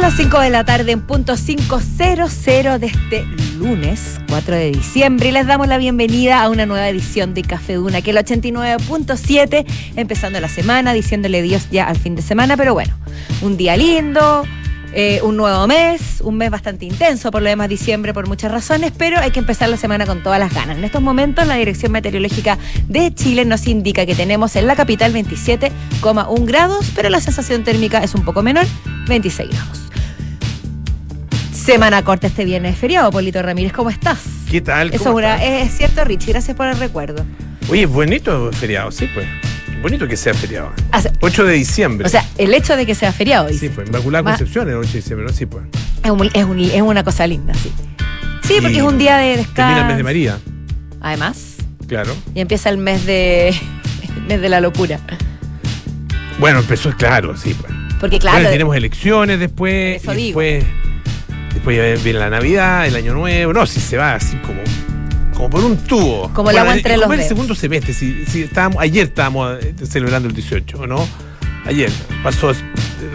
Son las 5 de la tarde en punto 500 de este lunes 4 de diciembre y les damos la bienvenida a una nueva edición de Café Duna, que es el 89.7, empezando la semana, diciéndole Dios ya al fin de semana, pero bueno, un día lindo, eh, un nuevo mes, un mes bastante intenso por lo demás diciembre por muchas razones, pero hay que empezar la semana con todas las ganas. En estos momentos la Dirección Meteorológica de Chile nos indica que tenemos en la capital 27,1 grados, pero la sensación térmica es un poco menor, 26 grados. Semana corta este viernes feriado, Polito Ramírez, ¿cómo estás? ¿Qué tal? Eso ¿Cómo una- es cierto, Richie, gracias por el recuerdo. Oye, es bonito feriado, sí, pues. Bonito que sea feriado. O sea, 8 de diciembre. o sea, el hecho de que sea feriado, sí, dice, pues. Inmaculada Ma- Concepción el 8 de diciembre, ¿no? Sí, pues. es, un- es un- es una cosa linda, sí. Sí, porque es un día de descanso. Termina el mes de María, Además, claro. y empieza el mes de el mes de la locura. Bueno, empezó, claro, sí, pues. Porque claro, Bueno, tenemos elecciones después. Eso y digo. después. Después viene la Navidad, el Año Nuevo. No, si se va así como. Como por un tubo. Como el agua entre los como el dedos. segundo semestre. Si, si estábamos, ayer estábamos eh, celebrando el 18, ¿o ¿no? Ayer. Pasó el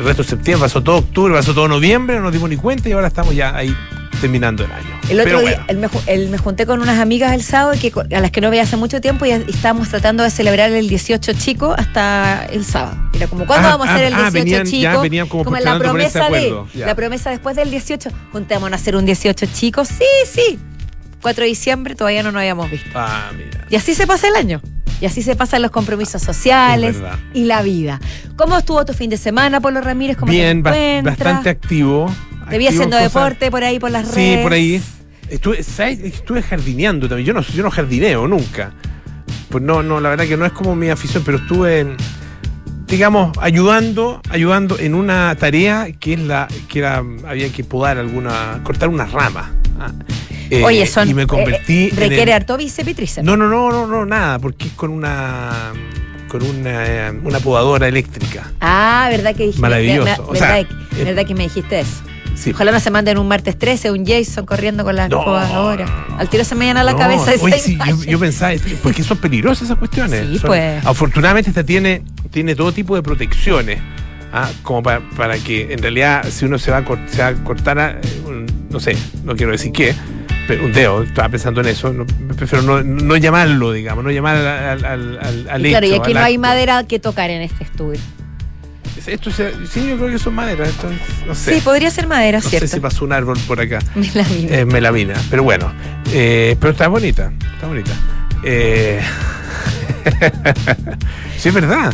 resto de septiembre, pasó todo octubre, pasó todo noviembre, no nos dimos ni cuenta y ahora estamos ya ahí terminando el año. el otro Pero día bueno. el me, el- me junté con unas amigas el sábado que, a las que no veía hace mucho tiempo y, y estábamos tratando de celebrar el 18 chico hasta el sábado. Era como, ¿cuándo Ah, vamos a hacer ah, el ah, 18 venían- chico? ya venían como la por ese promesa de, ya. la promesa después del 18, juntémonos a hacer un 18 chico. Sí, sí. 4 de diciembre todavía no nos habíamos visto. Ah, mira. Y así se pasa el año. Y así se pasan los compromisos sociales y la vida. ¿Cómo estuvo tu fin de semana, Polo Ramírez? ¿Cómo Bien, te bastante activo. Te vi haciendo cosas- deporte por ahí, por las redes. Sí, por ahí. Estuve, ¿sabes? Estuve jardineando también. Yo no, yo no jardineo nunca. Pues no, no, la verdad que no es como mi afición, pero estuve, digamos, ayudando, ayudando en una tarea que es la, que era, había que podar alguna, cortar unas ramas. Ah, eh, Oye, son. y me convertí eh, en requiere el- harto bíceps. No, no, no, no, no, nada, porque es con una, con una, eh, una podadora eléctrica. Ah, ¿verdad que dijiste? Maravilloso. me- O ¿verdad, sea, eh, verdad que me dijiste eso? Sí. Ojalá no se manden un martes 13, un Jason corriendo con las No, no. Al tiro se me llena la No, cabeza esa oye, sí, yo, yo pensaba, porque son peligrosas esas cuestiones. Sí, Son- pues. Afortunadamente esta tiene, tiene todo tipo de protecciones, ¿ah? como para, para que en realidad si uno se va a, se va a cortar, a, eh, un- no sé, no quiero decir qué, pero un dedo, estaba pensando en eso, no, prefiero no, no llamarlo, digamos, no llamar al, al, al, al- al Y claro, y aquí no hay madera que tocar en este estudio. Esto se- sí, yo creo que son maderas, no sé. Sí, podría ser madera, no ¿cierto? sé si pasó un árbol por acá. Melamina. Melamina, pero bueno. eh, pero está bonita, está bonita. Eh, sí, es verdad.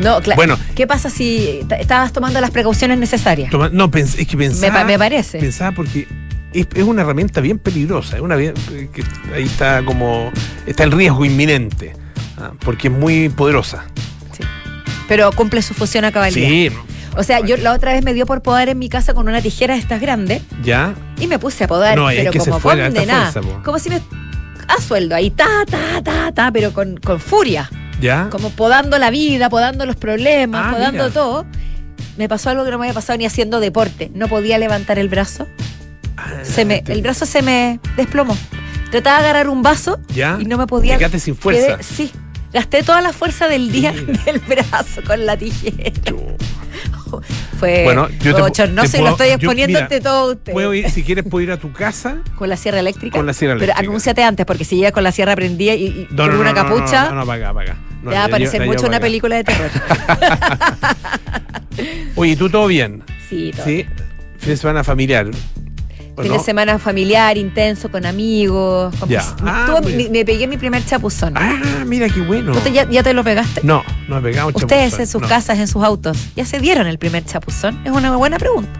no, claro. bueno. ¿Qué pasa si estabas tomando las precauciones necesarias? Toma- no, es que pensaba. me parece. Pensaba porque es, es una herramienta bien peligrosa. Es una bien- que ahí está como. Está el riesgo inminente. ah, porque es muy poderosa. Pero cumple su función a cabalidad. Sí, O sea, yo la otra vez me dio por podar en mi casa con una tijera de estas grandes ya. y me puse a podar, No, es pero que se como condenada. Como si me. A sueldo ahí, ta, ta, ta, ta, pero con, con furia. Ya. Como podando la vida, podando los problemas, Ah, podando mira. todo. Me pasó algo que no me había pasado ni haciendo deporte. No podía levantar el brazo. Ah, Se me, el brazo se me desplomó. Trataba de agarrar un vaso ya. y no me podía. Te quedaste sin fuerza. Quedé- sí. Gasté toda la fuerza del día Mira. del brazo con la tijera. Fue Bueno, yo te- bochornoso te lo puedo- estoy yo- exponiendo ante todo usted. Puedo ir, si quieres, puedo ir a tu casa. Con la sierra eléctrica. Con la sierra eléctrica. Pero anúnciate antes, porque si llegas con la sierra prendida y, y No, con no, una no, no, capucha, No, no, no, apaga, apaga. No, te va a parecer mucho una película de terror. Oye, ¿tú todo bien? sí, todo. Sí. Fin de semana familiar. ¿O Fin de semana familiar, intenso, con amigos. con Ya. pis- Ah, tuve- me, me pegué mi primer chapuzón. Ah, mira qué bueno. ¿Tú te- ya, ya te lo pegaste? No, no me pegamos Ustedes en sus casas, en sus autos, ¿ya se dieron el primer chapuzón? Es una buena pregunta.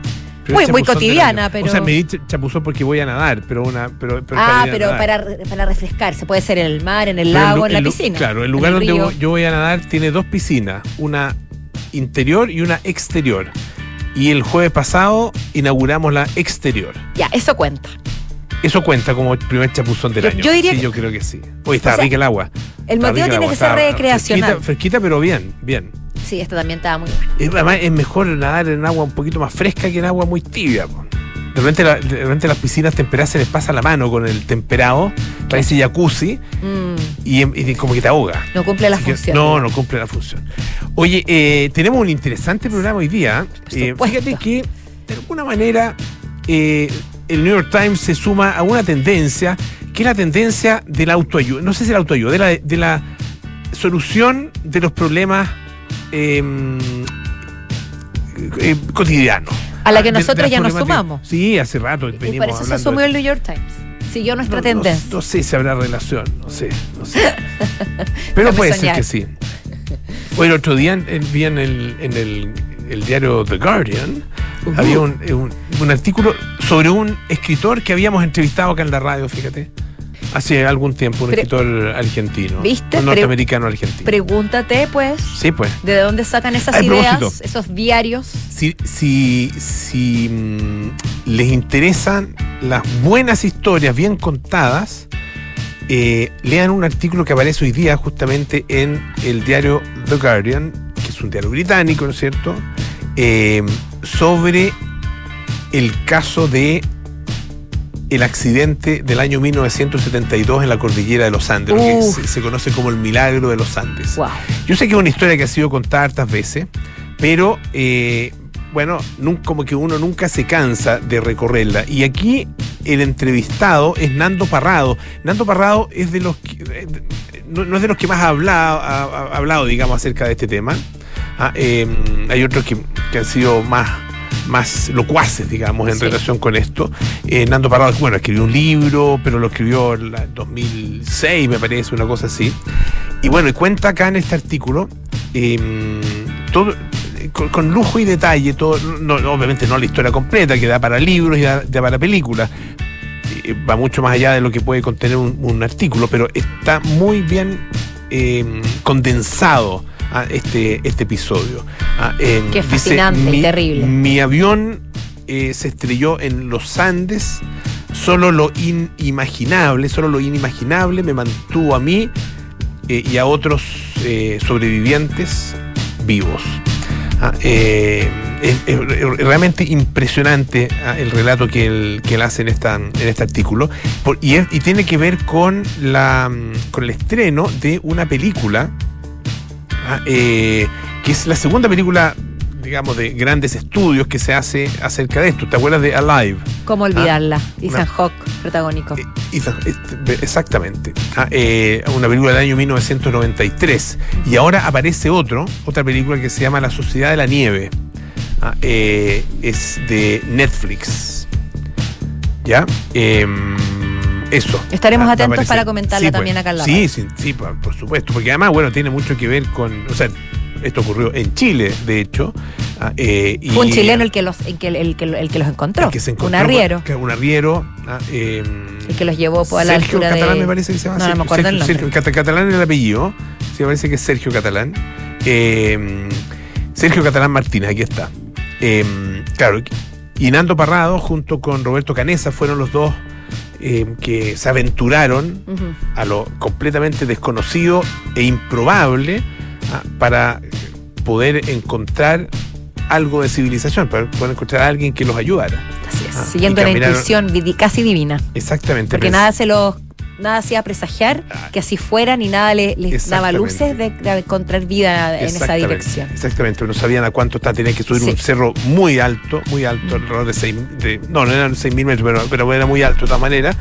Muy- muy cotidiana, pero- O sea, me di ch- chapuzón porque voy a nadar, pero una. Pero, pero ah, pero para, para refrescarse. Puede ser en el mar, en el Pero lago, en la piscina. Claro, el lugar donde voy- yo voy a nadar tiene dos piscinas, una interior y una exterior. Y el jueves pasado inauguramos la exterior. Ya, eso cuenta. Eso cuenta como el primer chapuzón del Yo- año. yo diría sí, que- yo creo que sí. Oye, está O sea, rica el agua. El Está motivo tiene agua, que ser recreacional. Fresquita, fresquita, pero bien, bien. Sí, esto también estaba muy bueno. Es- Además, es mejor nadar en agua un poquito más fresca que en agua muy tibia. po. De repente, la- de repente las piscinas temperadas se les pasa la mano con el temperado, parece jacuzzi, Mm, y, y como que te ahoga. no cumple la Así que- función. no, no cumple la función. Oye, eh, tenemos un interesante programa hoy día. Eh, fíjate que de alguna manera eh, el New York Times se suma a una tendencia que es la tendencia de la autoayuda, no sé si la autoayuda, de la, de la solución de los problemas em, cotidianos. A la que Ah, nosotros ya nos sumamos. Sí, hace rato Y por eso se asumió el New York Times. Siguió nuestra no, tendencia. No, no sé si habrá relación, no sé, no sé. Pero puede soñar. ser que sí. El otro día vi en el, en el, el diario The Guardian, Ujú. había un, eh, un- un artículo sobre un escritor que habíamos entrevistado acá en la radio, fíjate. Hace algún tiempo, un Pre- escritor argentino. ¿Viste? Un norteamericano argentino. Pregúntate, pues, sí, pues. de dónde sacan esas A ideas, propósito. esos diarios. Si, si, si mm, les interesan las buenas historias bien contadas, eh, lean un artículo que aparece hoy día justamente en el diario The Guardian, que es un diario británico, ¿no es cierto?, Eh, sobre el caso de el accidente del año 1972 en la cordillera de los Andes, lo que se, se conoce como el milagro de los Andes. Wow. Yo sé que es una historia que ha sido contada hartas veces, pero eh, bueno, como que uno nunca se cansa de recorrerla. Y aquí el entrevistado es Nando Parrado. Nando Parrado es de los que, eh, no, no es de los que más ha hablado, ha, ha hablado, digamos, acerca de este tema. Ah, eh, hay otros que, que han sido más más locuaces, digamos, en Sí. relación con esto. Eh, Nando Parrado, bueno, escribió un libro, pero lo escribió en la 2006, me parece, una cosa así. Y bueno, y cuenta acá en este artículo eh, todo con, con lujo y detalle, todo, no, no, obviamente no la historia completa, que da para libros y da, da para películas. Eh, va mucho más allá de lo que puede contener un, un artículo, pero está muy bien eh, condensado ah, este, este episodio. Ah, eh, Qué dice, fascinante y "Mi- terrible". Mi avión eh, se estrelló en los Andes, solo lo inimaginable, solo lo inimaginable me mantuvo a mí eh, y a otros eh, sobrevivientes vivos. Ah, eh, es, realmente impresionante ah, el relato que él, que él hace en, esta, en este artículo. Y tiene que ver con, la, mm, con el estreno de una película ah, eh, que es la segunda película digamos de grandes estudios que se hace acerca de esto. ¿Te acuerdas de Alive? ¿Cómo olvidarla? Ethan una- Hawke, protagónico. Eh, este, exactamente. Ah, eh, una película del año 1993. Y ahora aparece otro, otra película que se llama La Sociedad de la Nieve. Ah, eh, es de Netflix. ¿Ya? Em, eso. Estaremos Ah, atentos para comentarla también pues. acá en la Sí, sí, sí, por, por supuesto. Porque además, bueno, tiene mucho que ver con. O sea, esto ocurrió en Chile, de hecho. Ah, eh, y- Fue un chileno el que los, el que, el que, el que los encontró. el que se encontró un arriero. Un arriero. ah, em, El que los llevó a la Sergio altura Catalán de... me parece que se llama. No, no me acuerdo el Sergio- nombre. Sergio Cata- Catalán es el apellido. Sí, me parece que es Sergio Catalán. Eh, Sergio Catalán Martínez, aquí está. Eh, claro, y Nando Parrado junto con Roberto Canesa fueron los dos eh, que se aventuraron a lo completamente desconocido e improbable para poder encontrar algo de civilización, para poder encontrar a alguien que los ayudara. Así es. Ah, Siguiendo la intuición casi divina. Exactamente. Porque nada se los nada hacía presagiar Ah. que así fuera ni nada le- les daba luces de, de encontrar vida en esa dirección. Exactamente, no sabían a cuánto está, tenían que subir Sí. un cerro muy alto, muy alto, alrededor de 6 de, no, no eran 6.000 metros, pero, pero era muy alto de todas maneras.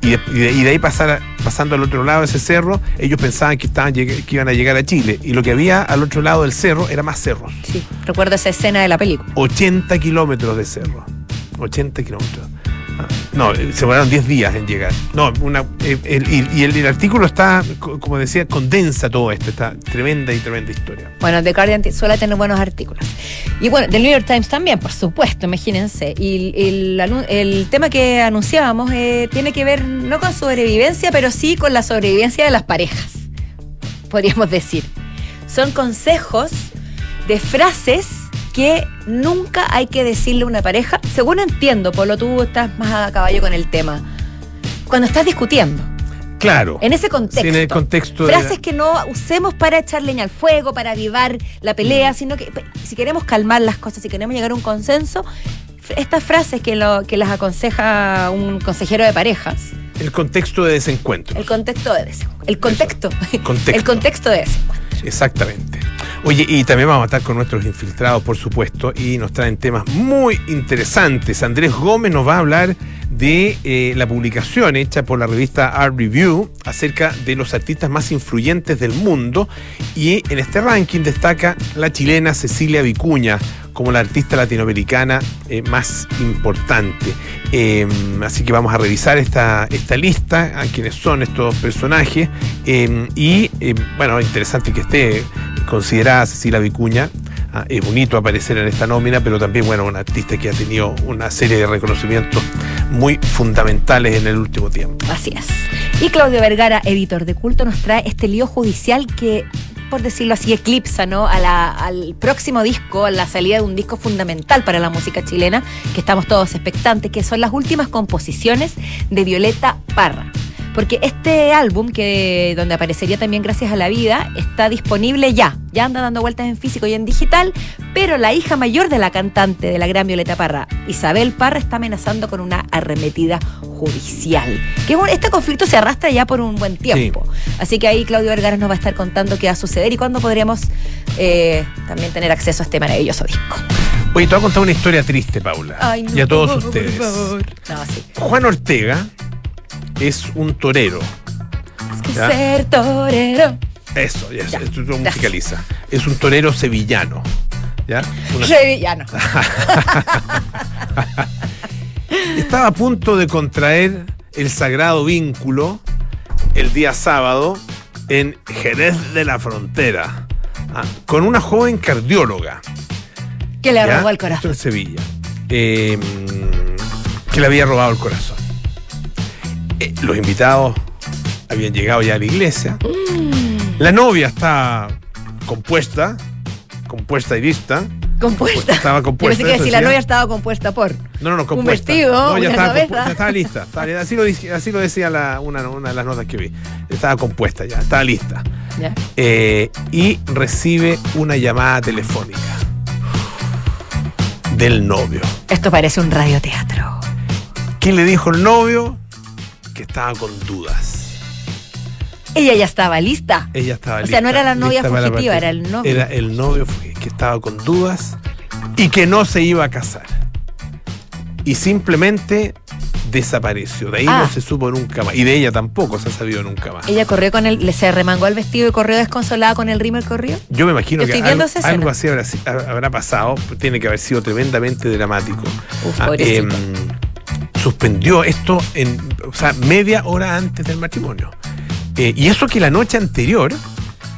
Y de, y de- ahí pasar pasando al otro lado de ese cerro, ellos pensaban que, estaban, que iban a llegar a Chile. Y lo que había al otro lado del cerro era más cerros. Sí, recuerdo esa escena de la película. 80 kilómetros de cerro. 80 kilómetros. No, eh, se demoraron 10 días en llegar. No, una, eh, y, el, artículo está, co- como decía, condensa todo esto. Está tremenda y tremenda historia. Bueno, The Guardian suele tener buenos artículos. Y bueno, del New York Times también, por supuesto, imagínense. Y el tema que anunciábamos eh, tiene que ver no con sobrevivencia, pero sí con la sobrevivencia de las parejas, podríamos decir. Son consejos de frases que nunca hay que decirle a una pareja. Según entiendo, Polo, tú estás más a caballo con el tema. Cuando estás discutiendo, Claro. en ese contexto. Sí, en el contexto de- Frases que no usemos para echar leña al fuego, para avivar la Mm. pelea, sino que si queremos calmar las cosas, si queremos llegar a un consenso, estas frases que, lo, que las aconseja un consejero de parejas, El contexto de desencuentro. el contexto de ese, el contexto, Contexto. el contexto de ese. Exactamente. Oye, y también vamos a estar con nuestros infiltrados, por supuesto, y nos traen temas muy interesantes. Andrés Gómez nos va a hablar de eh, la publicación hecha por la revista Art Review acerca de los artistas más influyentes del mundo y en este ranking destaca la chilena Cecilia Vicuña como la artista latinoamericana eh, más importante. Em, así que vamos a revisar esta, esta lista, a quiénes son estos personajes. Em, y em, bueno, interesante que esté considerada Cecilia Vicuña. Ah, es bonito aparecer en esta nómina, pero también, bueno, un artista que ha tenido una serie de reconocimientos muy fundamentales en el último tiempo. Así es. Y Claudio Vergara, editor de culto, nos trae este lío judicial que por decirlo así, eclipsa ¿no? al próximo disco, a la salida de un disco fundamental para la música chilena, que estamos todos expectantes, que son las últimas composiciones de Violeta Parra. Porque este álbum, que donde aparecería también Gracias a la Vida, está disponible ya. Ya anda dando vueltas en físico y en digital, pero la hija mayor de la cantante de la gran Violeta Parra, Isabel Parra, está amenazando con una arremetida judicial. Que este conflicto se arrastra ya por un buen tiempo. Así que ahí Claudio Vergara nos va a estar contando qué va a suceder y cuándo podríamos eh, también tener acceso a este maravilloso disco. Oye, te voy a contar una historia triste, Paula. y a todos ustedes. Juan Ortega es un torero. Es que ser torero. Eso, ya, ya. esto musicaliza. Es un torero sevillano. ¿Ya? Sevillano. Estaba a punto de contraer el sagrado vínculo el día sábado en Jerez de la Frontera ah, con una joven cardióloga. Que le robó el corazón. En Sevilla. Eh, que le había robado el corazón. Eh, los invitados habían llegado ya a la iglesia. Mm. La novia está compuesta, compuesta y vista. Compuesta. Estaba compuesta. Yo pensé que si la novia estaba compuesta por. No, no, no, compuesta. Un vestido, no, ya, estaba, estaba, lista. así, lo, así, lo, decía la, una, una, de las notas que vi. Estaba compuesta ya, estaba lista. Ya. Eh, y recibe una llamada telefónica del novio. Esto parece un radioteatro. ¿Qué le dijo el novio? Que estaba con dudas. Ella ya estaba lista. Ella estaba lista. O sea, no era la novia fugitiva, era el novio. Era el novio que estaba con dudas y que no se iba a casar. Y simplemente desapareció. De ahí no ah. se supo nunca más. Y de ella tampoco se ha sabido nunca más. Ella corrió con él, se remangó el vestido y corrió desconsolada con el rímel corrió. Yo me imagino que algo, algo, así habrá, pasado. Tiene que haber sido tremendamente dramático. Uf, ah, em, suspendió esto en, o sea, media hora antes del matrimonio. Eh, y eso que la noche anterior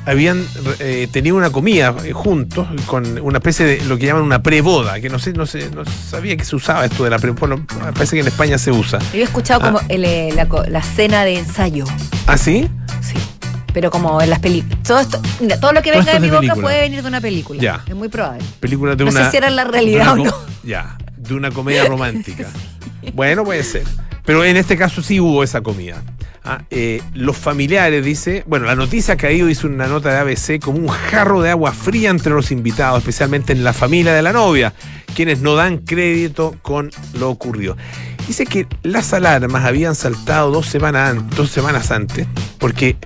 habían eh, tenido una comida eh, juntos con una especie de lo que llaman una preboda, que no sé, no sé, no sabía que se usaba esto de la preboda, parece que en España se usa. Yo he escuchado como ah. la, cena de ensayo. ¿Ah, sí? Sí. Pero como en las películas. Todo, todo lo que venga de mi boca puede venir de una película. Ya. Es muy probable. Película de no una. sé si era la realidad o no. Ya. De una comedia romántica. Bueno, puede ser. Pero en este caso sí hubo esa comida. Ah, eh, los familiares, dice, bueno, la noticia ha caído, dice una nota de ABC, como un jarro de agua fría entre los invitados, especialmente en la familia de la novia, quienes no dan crédito con lo ocurrido. Dice que las alarmas habían saltado dos semanas, dos semanas antes, porque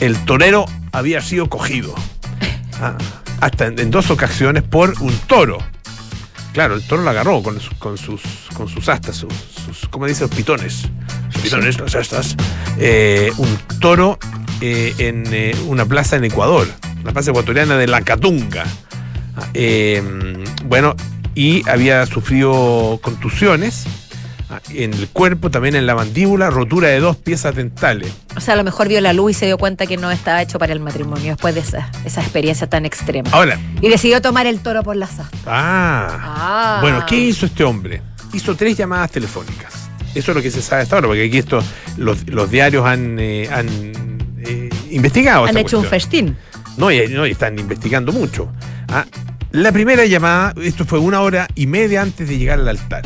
el torero había sido cogido, ah, hasta en dos ocasiones, por un toro. Claro, el toro lo agarró con, con sus, con sus astas, sus, sus ¿cómo dice? Los pitones. pitones, las astas. Eh, un toro eh, en eh, una plaza en Ecuador, la plaza ecuatoriana de La Catunga. bueno, y había sufrido contusiones en el cuerpo, también en la mandíbula, rotura de dos piezas dentales. O sea, a lo mejor vio la luz y se dio cuenta que no estaba hecho para el matrimonio después de esa, esa experiencia tan extrema. Ahora. Y decidió tomar el toro por las astas. Ah. ah. Bueno, ¿qué hizo este hombre? Hizo tres llamadas telefónicas. Eso es lo que se sabe hasta ahora, porque aquí esto, los, diarios han, eh, han eh, investigado. Han hecho un festín. No y, no, están investigando mucho. Ah, la primera llamada, esto fue una hora y media antes de llegar al altar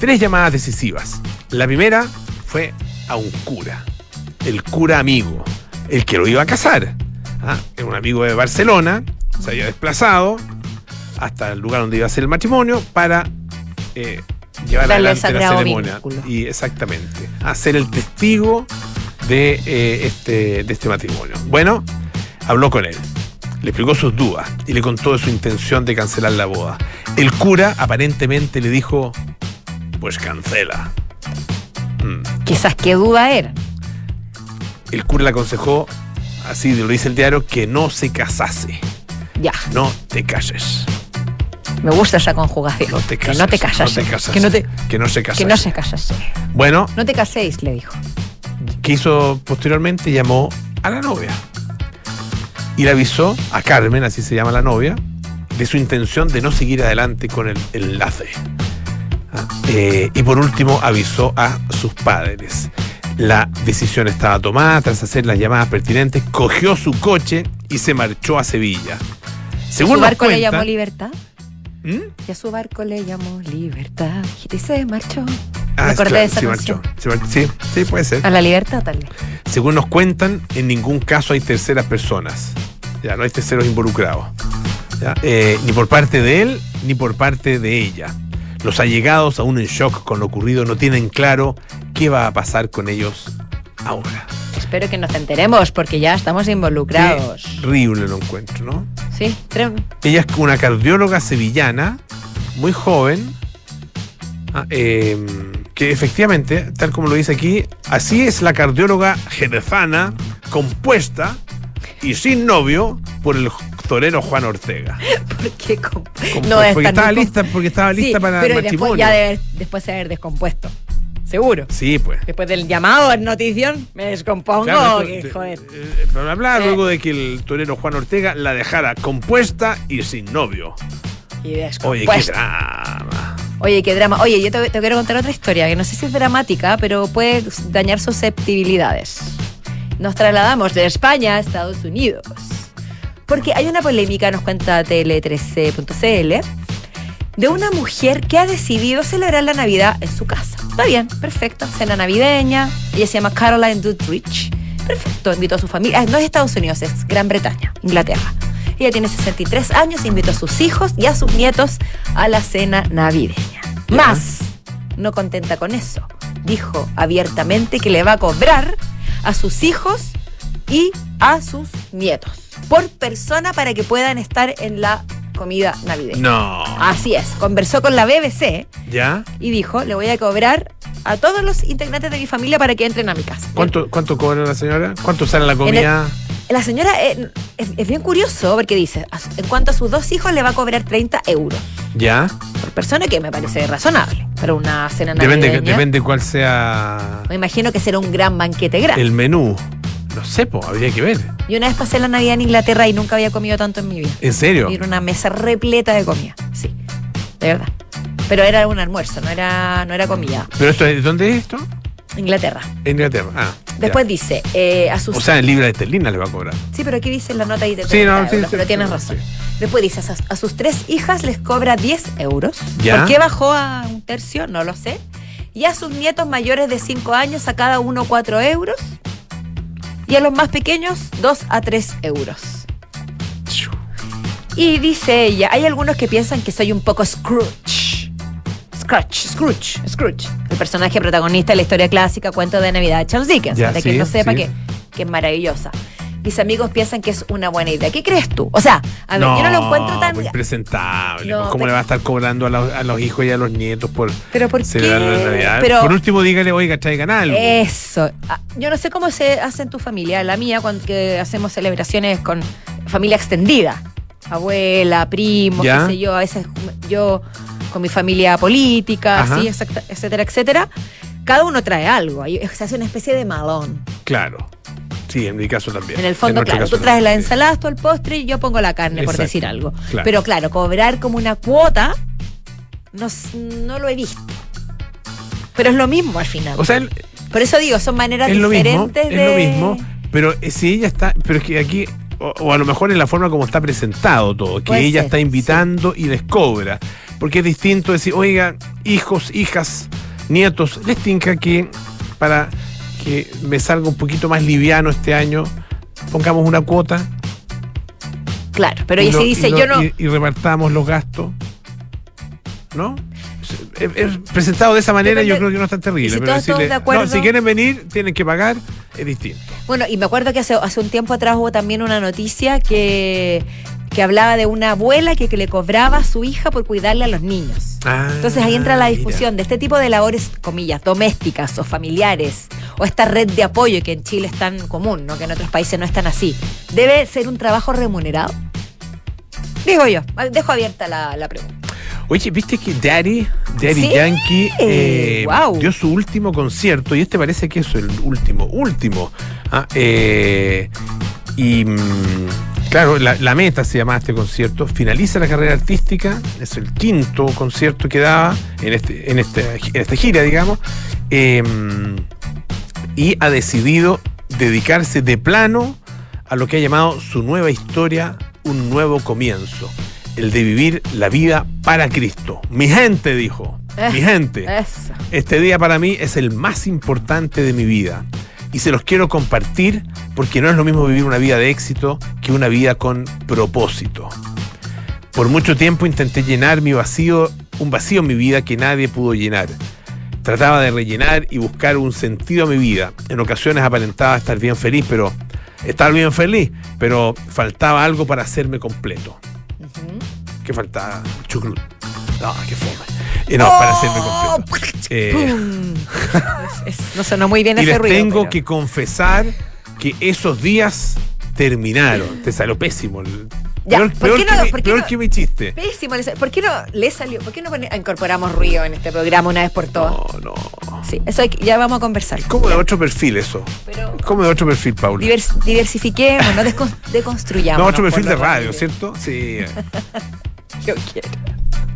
tres llamadas decisivas. La primera fue a un cura, el cura amigo, el que lo iba a casar. ¿ah? Era un amigo de Barcelona, se había desplazado hasta el lugar donde iba a ser el matrimonio para eh, llevar adelante la ceremonia. Y exactamente, hacer el testigo de, eh, este, de este matrimonio. Bueno, habló con él. le explicó sus dudas y le contó de su intención de cancelar la boda. El cura aparentemente le dijo, pues cancela. Mm. Quizás qué duda era. El cura le aconsejó, así lo dice el diario, que no se casase. Ya. No te cases. Me gusta esa conjugación. No te cases. Que no te casas. Que, no te, que no se casase. Que no se casase. Bueno. No te caséis, le dijo. ¿Qué hizo posteriormente? Llamó a la novia. Y le avisó a Carmen, así se llama la novia, de su intención de no seguir adelante con el enlace. Eh, y por último avisó a sus padres. La decisión estaba tomada tras hacer las llamadas pertinentes, cogió su coche y se marchó a Sevilla. Según ¿Su barco le llamó Libertad? ¿Mm? Y a su barco le llamó Libertad y se marchó. Ah, Me acordé de esa marchó. Sí, sí, puede ser. A la libertad, tal vez. Según nos cuentan, en ningún caso hay terceras personas. Ya, no hay terceros involucrados. Eh, ni por parte de él, ni por parte de ella. Los allegados, aún en shock con lo ocurrido, no tienen claro qué va a pasar con ellos ahora. Espero que nos enteremos porque ya estamos involucrados. Horrible lo encuentro, ¿no? Sí, Ella es una cardióloga sevillana, muy joven, ah, em, que efectivamente, tal como lo dice aquí, así es la cardióloga jerezana, compuesta y sin novio por el torero Juan Ortega. ¿Por qué? no, porque, estaba lista, porque estaba lista para el matrimonio. Después, ya después de haber descompuesto. Seguro. Sí, pues. Después del llamado en notición, me descompongo. Claro, joder. Eh, bla, eh. luego de que el torero Juan Ortega la dejara compuesta y sin novio. Y Oye, qué drama. Oye, qué drama. Oye, yo te, te, quiero contar otra historia que no sé si es dramática, pero puede dañar susceptibilidades. Nos trasladamos de España a Estados Unidos. Porque hay una polémica, nos cuenta tele13.cl, de una mujer que ha decidido celebrar la Navidad en su casa. Está bien, perfecto. Cena navideña. Ella se llama Caroline Dutrich. Perfecto, invitó a su familia. Ah, no es Estados Unidos, es Gran Bretaña, Inglaterra. Ella tiene 63 años, invitó a sus hijos y a sus nietos a la cena navideña. Más, no contenta con eso, dijo abiertamente que le va a cobrar a sus hijos y a sus nietos por persona para que puedan estar en la comida navideña. No. Así es. Conversó con la BBC. ¿Ya? Y dijo, le voy a cobrar a todos los integrantes de mi familia para que entren a mi casa. ¿Cuánto, cuánto cobra la señora? ¿Cuánto sale la comida? la señora eh, es, bien curioso porque dice, en cuanto a sus dos hijos le va a cobrar 30 euros. ¿Ya? Por persona que me parece razonable para una cena navideña. Depende, depende cuál sea... Me imagino que será un gran banquete grande. El menú. No sé, po, habría que ver. Yo una vez pasé la Navidad en Inglaterra y nunca había comido tanto en mi vida. ¿En serio? Era una mesa repleta de comida, sí, de verdad. Pero era un almuerzo, no era, no era comida. ¿Pero esto es, dónde es esto? Inglaterra. Inglaterra, ah. Después dice, eh, a sus... O sea, en libra de esterlina le va a cobrar. Sí, pero aquí dice la nota y de sí, no, sí, pero tienes razón. Después dice, a, sus tres hijas les cobra 10 euros. ¿Ya? ¿Por qué bajó a un tercio? No lo sé. Y a sus nietos mayores de 5 años a cada uno 4 euros y a los más pequeños 2 a 3 euros. Y dice ella, hay algunos que piensan que soy un poco Scrooge. Scrooge, Scrooge, Scrooge. El personaje protagonista de la historia clásica Cuento de Navidad de Charles Dickens. para quien no sepa que, que es maravillosa mis amigos piensan que es una buena idea. ¿Qué crees tú? O sea, a ver, yo no lo encuentro tan. Muy presentable. ¿Cómo le va a estar cobrando a los, hijos y a los nietos por ¿Pero por celebrar la Navidad? por último, dígale, oiga, traigan algo. Eso. Ah, yo no sé cómo se hace en tu familia. La mía, cuando hacemos celebraciones con familia extendida. Abuela, primos, qué sé yo. A veces yo con mi familia política, así, etcétera, etcétera. Cada uno trae algo. Se hace una especie de malón. Claro. Sí, en mi caso también. En el fondo, claro, tú traes la ensalada, tú el postre y yo pongo la carne, por decir algo. Pero claro, cobrar como una cuota, no, no lo he visto. Pero es lo mismo al final. O sea, por eso digo, son maneras diferentes de. Es lo mismo, pero si ella está. Pero es que aquí o, a lo mejor en la forma como está presentado todo, que ella está invitando y les cobra. Porque es distinto decir, oiga, hijos, hijas, nietos, les tinca que para que me salga un poquito más liviano este año, pongamos una cuota. Claro, pero y, si dice yo no. Y, repartamos los gastos. ¿No? presentado de esa manera yo creo que no es tan terrible. Si pero decirle, no, si quieren venir, tienen que pagar es distinto. Bueno, y me acuerdo que hace, hace un tiempo atrás hubo también una noticia que, que hablaba de una abuela que, que le cobraba a su hija por cuidarle a los niños. Ah, Entonces ahí entra la mira. discusión de este tipo de labores, comillas, domésticas o familiares, o esta red de apoyo que en Chile es tan común, ¿no? que en otros países no es tan así. ¿Debe ser un trabajo remunerado? Digo yo, dejo abierta la, la pregunta. Oye, ¿viste que Daddy, Daddy Sí, Yankee, eh, dio su último concierto? Y este parece que es el último, último. Ah, eh, y mm, claro, la, la meta se llama este concierto. Finaliza la carrera artística, es el quinto concierto que daba en, este, en, este, en esta gira, digamos. Eh, y ha decidido dedicarse de plano a lo que ha llamado su nueva historia, un nuevo comienzo, el de vivir la vida para Cristo. Mi gente, dijo, Eh, mi gente, Eso. este día para mí es el más importante de mi vida y se los quiero compartir porque no es lo mismo vivir una vida de éxito que una vida con propósito. Por mucho tiempo intenté llenar mi vacío, un vacío en mi vida que nadie pudo llenar. Trataba de rellenar y buscar un sentido a mi vida. En ocasiones aparentaba estar bien feliz, pero estar bien feliz, pero faltaba algo para hacerme completo. ¿Qué faltaba? Chucrut. No, qué fome. Y no, para hacerme completo. Eh, ¡Pum! Es- es- no sonó muy bien y ese les ruido. tengo pero- que confesar que esos días terminaron. Te salió pésimo. Ya, peor ¿por qué que, no- mi, por qué peor no- que mi chiste. Pésimo. ¿Por qué no le salió? ¿Por qué no incorporamos ruido en este programa una vez por todas? No, no. Sí, eso hay ya vamos a conversar. Es como de otro perfil eso. Pero Es como de otro perfil, Paula. divers- diversifiquemos, no deconstruyamos. No, otro perfil de radio. ¿cierto? Sí. Yo quiero.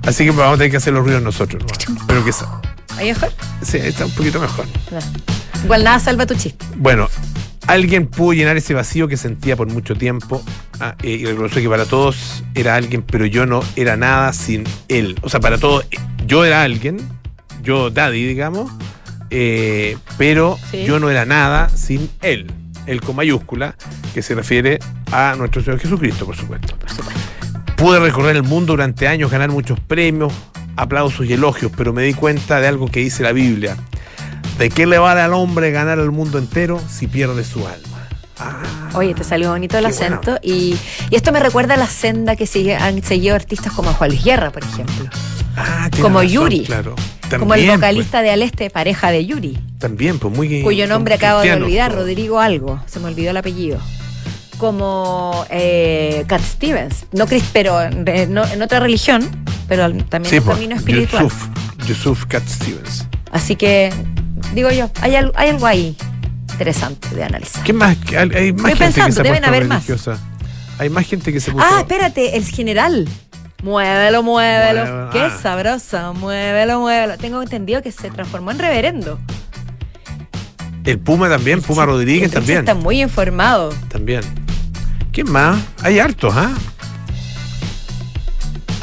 Así que vamos a tener que hacer los ruidos nosotros. ¿no? Pero que ¿Ahí mejor? sí, está un poquito mejor. No. Igual nada salva tu chiste. Bueno, alguien pudo llenar ese vacío que sentía por mucho tiempo ah, eh, y reconoció que para todos era alguien, pero yo no era nada sin él. O sea, para todos yo era alguien, yo daddy, digamos, eh, pero Sí. yo no era nada sin él. Él con mayúscula, que se refiere a nuestro Señor Jesucristo, por supuesto. Por supuesto. Pude recorrer el mundo durante años, ganar muchos premios, aplausos y elogios, pero me di cuenta de algo que dice la Biblia. ¿De qué le vale al hombre ganar el mundo entero si pierde su alma? Ah, Oye, te salió bonito el bueno. acento y, y esto me recuerda a la senda que sigue- han seguido artistas como Juan Luis Guerra, por ejemplo. ah, como razón, Yuri. Claro. como el También, vocalista de Aleste, pareja de Yuri, pues, también, pues muy. cuyo nombre acabo de olvidar, todos. Rodrigo algo, se me olvidó el apellido. Como eh, Cat Stevens, no, cris- pero eh, no- en otra religión, pero también Sí, en un pues, camino espiritual. Yusuf, Yusuf Cat Stevens. Así que, digo yo, hay, al- hay algo ahí interesante de analizar. ¿Qué más? Hay hay más Estoy gente que pensando, se ha deben haber más. Hay más gente que se puso. Ah, espérate, el general. Muévelo, muévelo. Muévelo, Qué ah. sabroso. Muévelo, muévelo. Tengo entendido que se transformó en reverendo. El Puma también, Puma Rodríguez El también. Está muy informado. También. ¿Quién más? Hay hartos, ¿ah?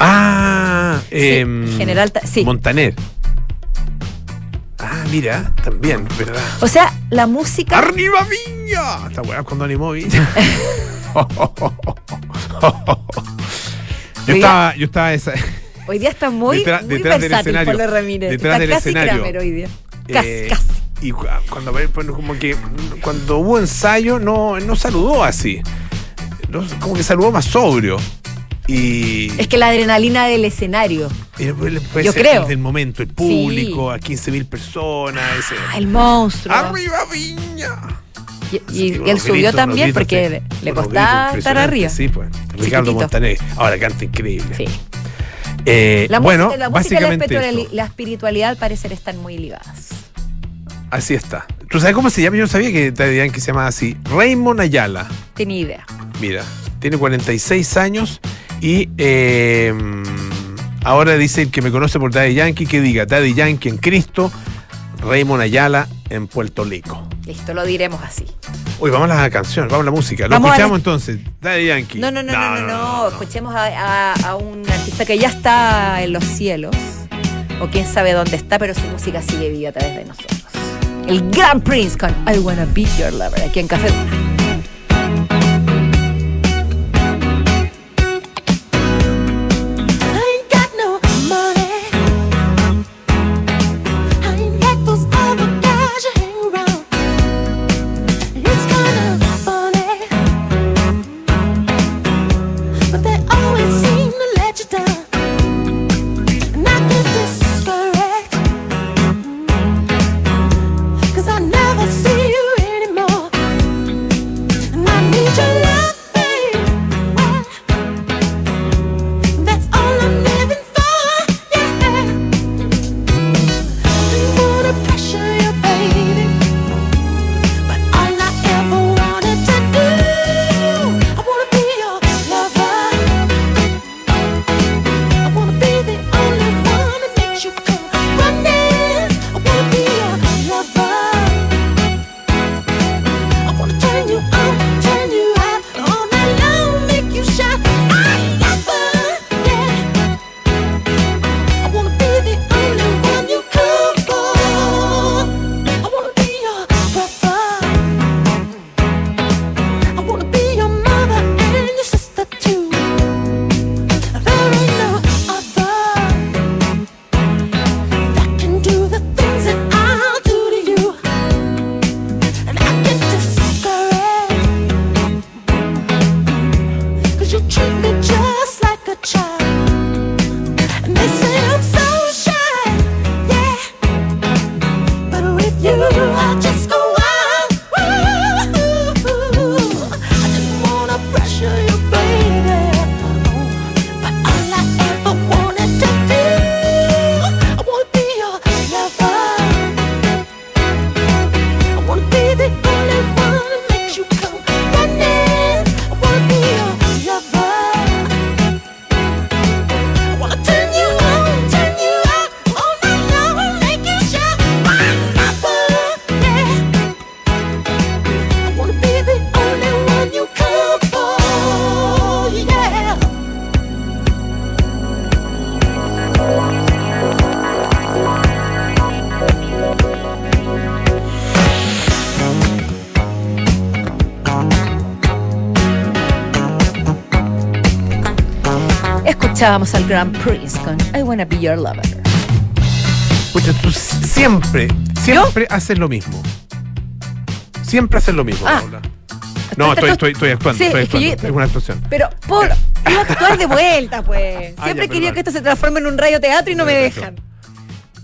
Ah, Sí, em, general sí. Montaner. Ah, mira, también, ¿verdad? O sea, la música. ¡Arriba Viña! Está buena cuando animó Viña. yo estaba, yo estaba esa, Hoy día está muy, Detrás- muy detrás del versátil escenario. Pablo Ramírez. Detrás está del casi escenario. Kramer hoy día. Casi, eh, casi. Y cu- cuando bueno, como que cuando hubo ensayo no, no saludó así. No, como que saludó más sobrio. Y, Es que la adrenalina del escenario. puede Yo creo. del momento, el público, a 15.000 personas. ese- Ah, el monstruo. ¡Arriba Viña! Y, y- Sí, él subió también porque le, costaba estar arriba. Sí, pues. Ricardo. Montaner. Ahora canta increíble. Sí. Eh, La bueno, música, la música básicamente eso. la espiritualidad al parecer están muy ligadas. Así está. ¿Tú sabes cómo se llama? Yo no sabía que Daddy Yankee se llama así. Raymond Ayala. Tiene idea. Mira, tiene 46 años y eh, ahora dice el que me conoce por Daddy Yankee que diga Daddy Yankee en Cristo, Raymond Ayala en Puerto Rico. Listo, lo diremos así. Uy, vamos a la canción, vamos a la música. Lo Vamos a la- escuchamos entonces. Daddy Yankee. No, no, no, no, no, no. Escuchemos a, a- a un artista que ya está en los cielos, o quién sabe dónde está, pero su música sigue viva a través de nosotros. El Gran Prince con I Wanna Be Your Lover, aquí en Café Duna. Escuchábamos al Grand Prince con I Wanna Be Your Lover. Pucha, tú siempre, siempre haces lo mismo. Siempre haces lo mismo, Ah. Paula. No, estoy, estoy, estoy actuando, Sí, estoy es que yo- actuando. Es una actuación. Pero, por iba a actuar de vuelta, pues. Ah, Siempre ya, quería perdón. que esto se transforme en un radioteatro y no me dejan.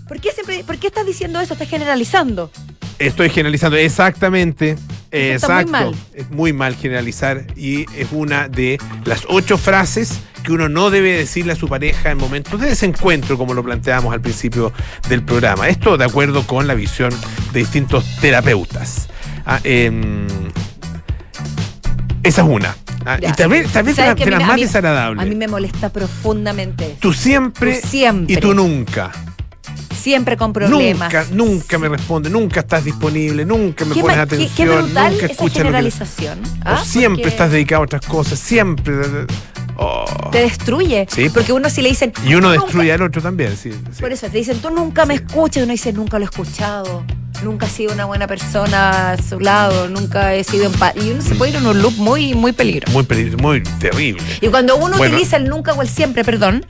¿Por qué, siempre, ¿Por qué estás diciendo eso? Estás generalizando. Estoy generalizando, exactamente. Eso está muy Exacto. mal. Es muy mal generalizar y es una de las ocho frases que uno no debe decirle a su pareja en momentos de desencuentro, como lo planteábamos al principio del programa. Esto de acuerdo con la visión de distintos terapeutas. Ah, em, esa es una. Ah, y tal vez, tal vez de, ¿Sabes la- que de las más mí- desagradables. A mí me molesta profundamente eso. Tú siempre, Tú siempre. y tú nunca. Siempre con problemas. Nunca, nunca me responde, nunca estás disponible, nunca me pones ma- qué- atención, qué brutal nunca esa que generalización. o ¿ah? siempre Porque estás dedicado a otras cosas, siempre. Oh. Te destruye. Sí. Porque uno si le dicen. Y uno "Nunca-". destruye al otro también. Sí, sí. Por eso te dicen, tú nunca me escuchas. Y uno dice, nunca lo he escuchado. Nunca he sido una buena persona a su lado. Nunca he sido empático. Y uno se puede ir en un loop muy, muy peligroso. Muy, peli- muy terrible. Y cuando uno Bueno. utiliza el nunca o el siempre, perdón,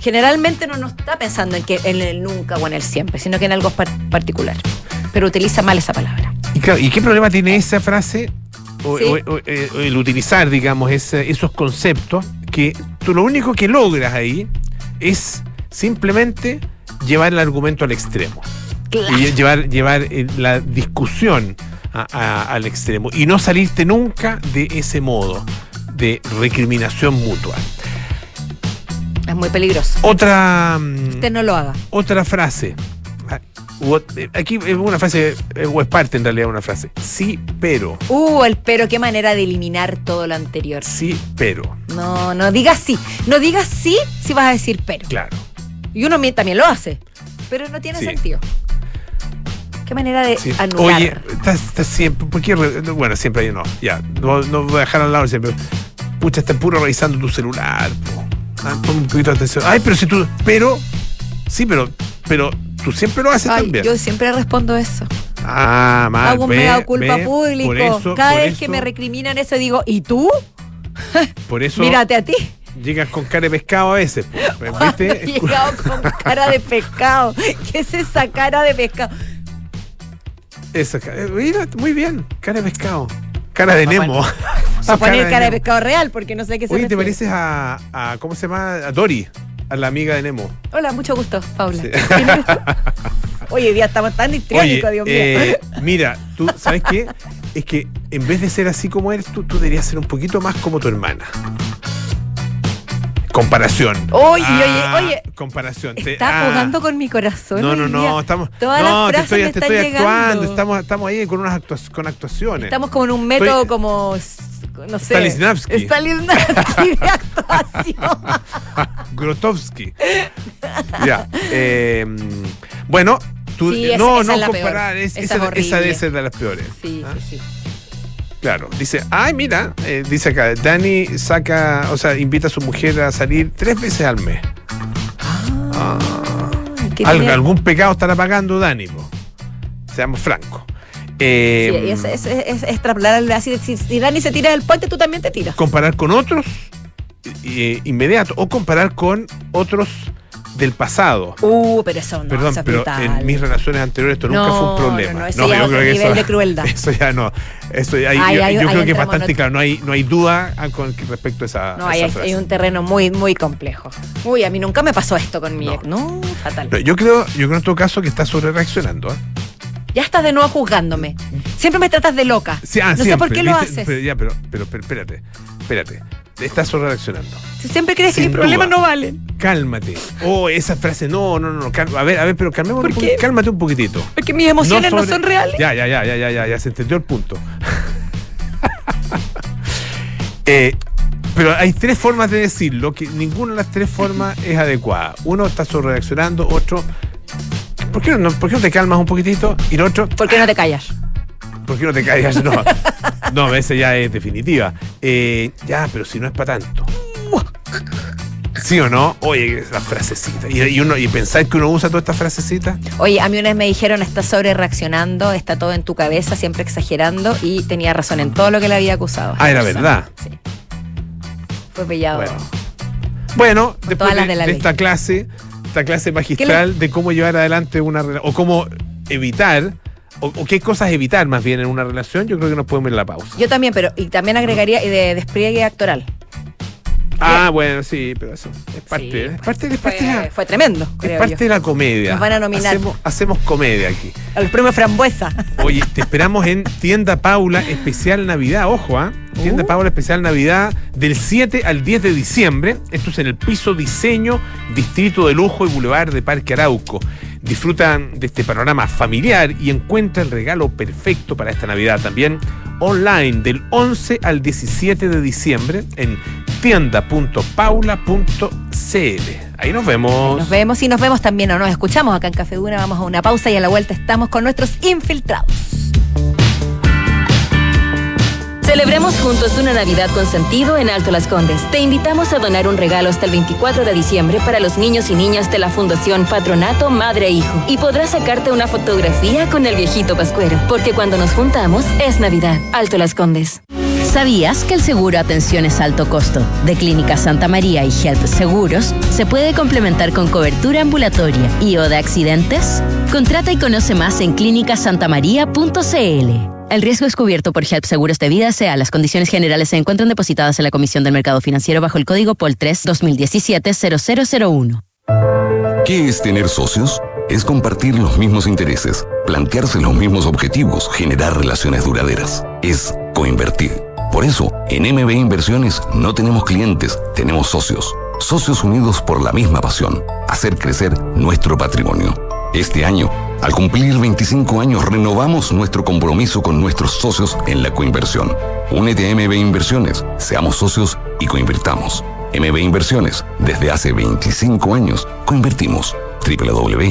generalmente uno no está pensando en, que, en el nunca o en el siempre, sino que en algo par- particular. Pero utiliza mal esa palabra. Y, claro, ¿y qué problema tiene esa frase? O, Sí. o- o- eh, el utilizar, digamos, ese- esos conceptos que tú lo único que logras ahí es simplemente llevar el argumento al extremo. Claro. y llevar, llevar eh, la discusión a- a- al extremo y no salirte nunca de ese modo de recriminación mutua. Es muy peligroso. Otra, Usted no lo haga. otra frase. Aquí es una frase, o es parte en realidad una frase. Sí, pero. Uh, el pero, qué manera de eliminar todo lo anterior. Sí, pero. No, no digas sí. No digas sí si vas a decir pero. Claro. Y uno también lo hace. Pero no tiene Sí. sentido. Qué manera de Sí. anular. Oye, estás, estás siempre. ¿Por qué? Bueno, siempre ahí no. Ya. No, no voy a dejar al lado siempre. Pucha, estás puro revisando tu celular. po. Ah, pon un poquito de atención. Ay, pero si tú. Pero. Sí, pero. Pero tú siempre lo haces Ay, también. yo siempre respondo eso. Ah, mal. Hago un ve, culpa ve, público. Por eso, Cada vez que me recriminan eso digo, ¿y tú? Por eso Mírate a ti. llegas con cara de pescado a veces. ¿Viste? llegado con cara de pescado. ¿Qué es esa cara de pescado? Esa ca- eh, mira, muy bien. Cara de pescado. Cara de Ah, Nemo. A poner cara de pescado real, porque no sé qué se Oye, ¿te pareces a, a- ¿Cómo se llama? A Dory. A la amiga de Nemo. Hola, mucho gusto, Paula. Oye, día estamos tan histriónicos, Dios mío. eh, mira, tú, ¿sabes qué? Es que en vez de ser así como eres tú, tú deberías ser un poquito más como tu hermana. Comparación. Oye, Ah, oye, oye. Comparación. Te- Está ah. jugando con mi corazón. No, no, no, estamos. Todas no, las te estoy, me te están estoy actuando. Estamos, estamos ahí con unas actua- con actuaciones. Estamos como en un método Estoy- como, no sé. De actuación. Grotowski. ya. eh, bueno, tú. Sí, esa- no, esa no es comparar. es- Esa esa, esa debe ser de las peores. Sí, ¿ah? sí, sí. Claro. Dice, ay, mira, eh, dice acá, Dani saca, o sea, invita a su mujer a salir tres veces al mes. Ah, ¿qué Al- tiene? algún pecado estará pagando Dani, po. seamos francos. Eh, Sí, es, es, es, es extrapolar así. Si, si Dani se tira del puente, tú también te tiras. comparar con otros eh, inmediato o comparar con otros del pasado. Uh, pero eso no, Perdón, eso pero en mis relaciones anteriores esto nunca No, fue un problema. no, no, ese ya nivel de crueldad. Eso ya no. Eso ya, yo, ay, yo ahí creo que es bastante claro. No hay, no hay duda ah, con respecto a esa, No, a hay, esa hay- frase. hay un terreno muy, muy complejo. Uy, a mí nunca me pasó esto con mi No. ex. No, fatal. Yo creo, yo creo en todo caso que está sobre reaccionando. Ya estás de nuevo juzgándome. Siempre me tratas de loca. Sí, ah, no sé por qué lo ¿viste? haces. Pero, ya, pero, pero, pero espérate, espérate. Estás sobre reaccionando. Si siempre crees que Sin mis problemas duda. no valen. Cálmate. Oh, esa frase, no, no, no. cal- a ver, a ver, pero calmemos ¿Por un qué? poquito. Cálmate un poquitito. Porque mis emociones no, sobre- son reales. Ya, ya, ya, ya, ya, ya, ya se entendió el punto. Eh, pero hay tres formas de decirlo, que ninguna de las tres formas es adecuada. Uno está sobre reaccionando, otro. ¿Por qué, no, ¿Por qué no te calmas un poquitito? Y el otro, ¿Por qué no te callas? ¿por qué no te caigas? No, no esa ya es definitiva. Eh, ya, pero si no es para tanto. ¿Sí o no? Oye, la frasecita. Y, y uno, y pensar que uno usa todas estas frasecitas. Oye, a mí una vez me dijeron, estás sobre reaccionando, está todo en tu cabeza, siempre exagerando, y tenía razón en todo lo que le había acusado. Ah, era persona. verdad. Sí. Fue pillado. Bueno. Bueno, después las de, de la de ley. esta clase, esta clase magistral de cómo llevar adelante una relación, o cómo evitar, o, o qué cosas evitar más bien en una relación, yo creo que nos podemos ir a la pausa. Yo también, pero y también agregaría y de despliegue actoral. Ah, bueno, sí, pero eso es parte, Sí, es parte, es parte, de Fue, la, fue tremendo, es parte yo. de la comedia. Nos van a nominar. Hacemos, hacemos comedia aquí. El premio Frambuesa. Oye, te esperamos en Tienda Paula Especial Navidad, ojo, ¿ah? Tienda Uh. Paula Especial Navidad del 7 al 10 de diciembre. Esto es en el piso Diseño, Distrito de Lujo y Boulevard de Parque Arauco. Disfrutan de este panorama familiar y encuentra el regalo perfecto para esta Navidad también online del 11 al 17 de diciembre en tienda.paula.cl. Ahí nos vemos. Nos vemos y nos vemos también o nos escuchamos acá en Café Duna. Vamos a una pausa y a la vuelta estamos con nuestros infiltrados. Celebremos juntos una Navidad con sentido en Alto Las Condes. Te invitamos a donar un regalo hasta el 24 de diciembre para los niños y niñas de la Fundación Patronato Madre e Hijo. Y podrás sacarte una fotografía con el viejito Pascuero, porque cuando nos juntamos es Navidad. Alto Las Condes. ¿Sabías que el seguro Atenciones Alto Costo de Clínica Santa María y Health Seguros se puede complementar con cobertura ambulatoria y o de accidentes? Contrata y conoce más en clínicasantamaría.cl. El riesgo es cubierto por HELP Seguros de Vida SEA. Las condiciones generales se encuentran depositadas en la Comisión del Mercado Financiero bajo el código POL 3 2017-0001. ¿Qué es tener socios? Es compartir los mismos intereses, plantearse los mismos objetivos, generar relaciones duraderas. Es coinvertir. Por eso, en MB Inversiones no tenemos clientes, tenemos socios. Socios unidos por la misma pasión, hacer crecer nuestro patrimonio. Este año, al cumplir 25 años, renovamos nuestro compromiso con nuestros socios en la coinversión. Únete a MB Inversiones, seamos socios y coinvirtamos. MB Inversiones, desde hace 25 años, coinvertimos. www.mbi.cl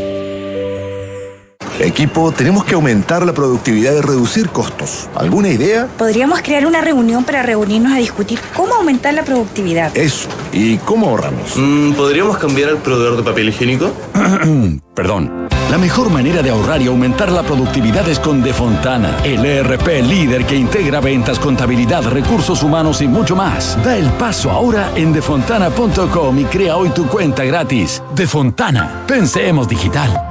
Equipo, tenemos que aumentar la productividad y reducir costos. ¿Alguna idea? Podríamos crear una reunión para reunirnos a discutir cómo aumentar la productividad. Eso. ¿Y cómo ahorramos? Mm, ¿Podríamos cambiar el proveedor de papel higiénico? Perdón. La mejor manera de ahorrar y aumentar la productividad es con Defontana, el ERP líder que integra ventas, contabilidad, recursos humanos y mucho más. Da el paso ahora en defontana.com y crea hoy tu cuenta gratis. Defontana, pensemos digital.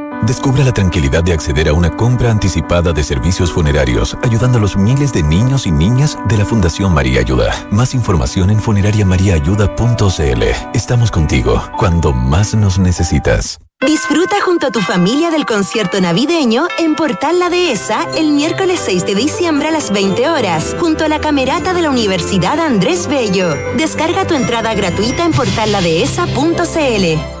Descubra la tranquilidad de acceder a una compra anticipada de servicios funerarios, ayudando a los miles de niños y niñas de la Fundación María Ayuda. Más información en funerariamariaayuda.cl. Estamos contigo cuando más nos necesitas. Disfruta junto a tu familia del concierto navideño en Portal La Dehesa el miércoles 6 de diciembre a las 20 horas, junto a la camerata de la Universidad Andrés Bello. Descarga tu entrada gratuita en portalladehesa.cl.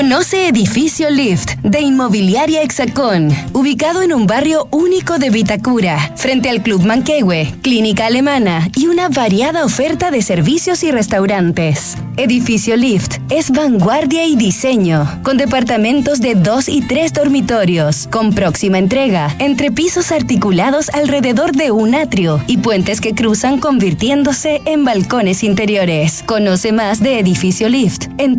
Conoce Edificio Lift de Inmobiliaria Hexacón, ubicado en un barrio único de Vitacura, frente al Club Manquehue, Clínica Alemana y una variada oferta de servicios y restaurantes. Edificio Lift es vanguardia y diseño, con departamentos de dos y tres dormitorios, con próxima entrega, entre pisos articulados alrededor de un atrio y puentes que cruzan convirtiéndose en balcones interiores. Conoce más de Edificio Lift en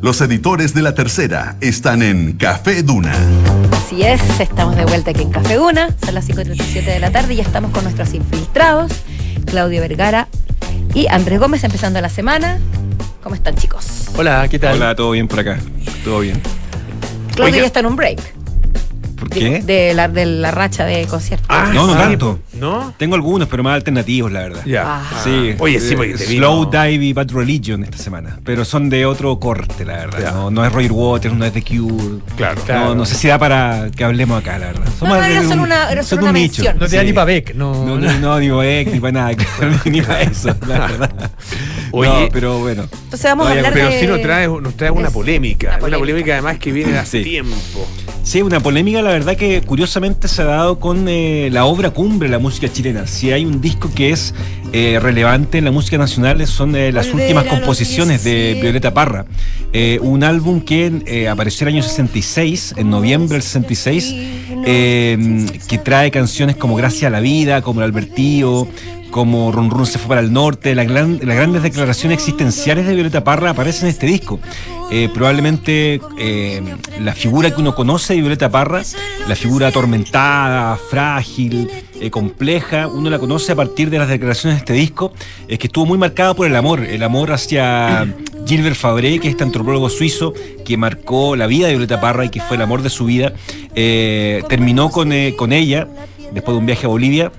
Los editores de la tercera están en Café Duna. Así es, estamos de vuelta aquí en Café Duna, son las 5.37 de la tarde y ya estamos con nuestros infiltrados, Claudio Vergara y Andrés Gómez empezando la semana. ¿Cómo están chicos? Hola, ¿qué tal? Hola, todo bien por acá. Todo bien. Claudio Oiga. ya está en un break ¿Por qué? de la, de la racha de conciertos. Ah, no, no tanto. ¿No? Tengo algunos, pero más alternativos, la verdad. Ya. Ah. Sí. Oye, sí, eh, porque te Slow vino- Dive y Bad Religion esta semana. Pero son de otro corte, la verdad. No, no es Roger Waters, no es The Cure. Claro. No, no sé si da para que hablemos acá, la verdad. No, no, de era un- solo una- era solo de un una nicho. mención. No te da Sí. ni para Beck, no. No, no, no, ni para Beck, ni para nada, claro, ni para eso, la verdad. Oye. no, pero bueno. Entonces vamos a hablar Pero de... sí nos trae, nos trae una polémica. una Una polémica. polémica además que viene de hace Sí. tiempo. Sí, una polémica, la verdad que curiosamente se ha dado con eh, la obra cumbre la música chilena. Si hay un disco que es eh, relevante en la música nacional, son eh, las Volver últimas composiciones de 17. Violeta Parra. Eh, un álbum que apareció el año 66, en noviembre del 66, eh, que trae canciones como Gracias a la Vida, como El Albertío, como Run Run se fue para el norte, las grandes declaraciones existenciales de Violeta Parra aparecen en este disco. Eh, probablemente eh, la figura que uno conoce de Violeta Parra, la figura atormentada, frágil, eh, compleja, uno la conoce a partir de las declaraciones de este disco, eh, que estuvo muy marcada por el amor, el amor hacia Gilbert Fabré, que es este antropólogo suizo que marcó la vida de Violeta Parra y que fue el amor de su vida, terminó con ella después de un viaje a Bolivia.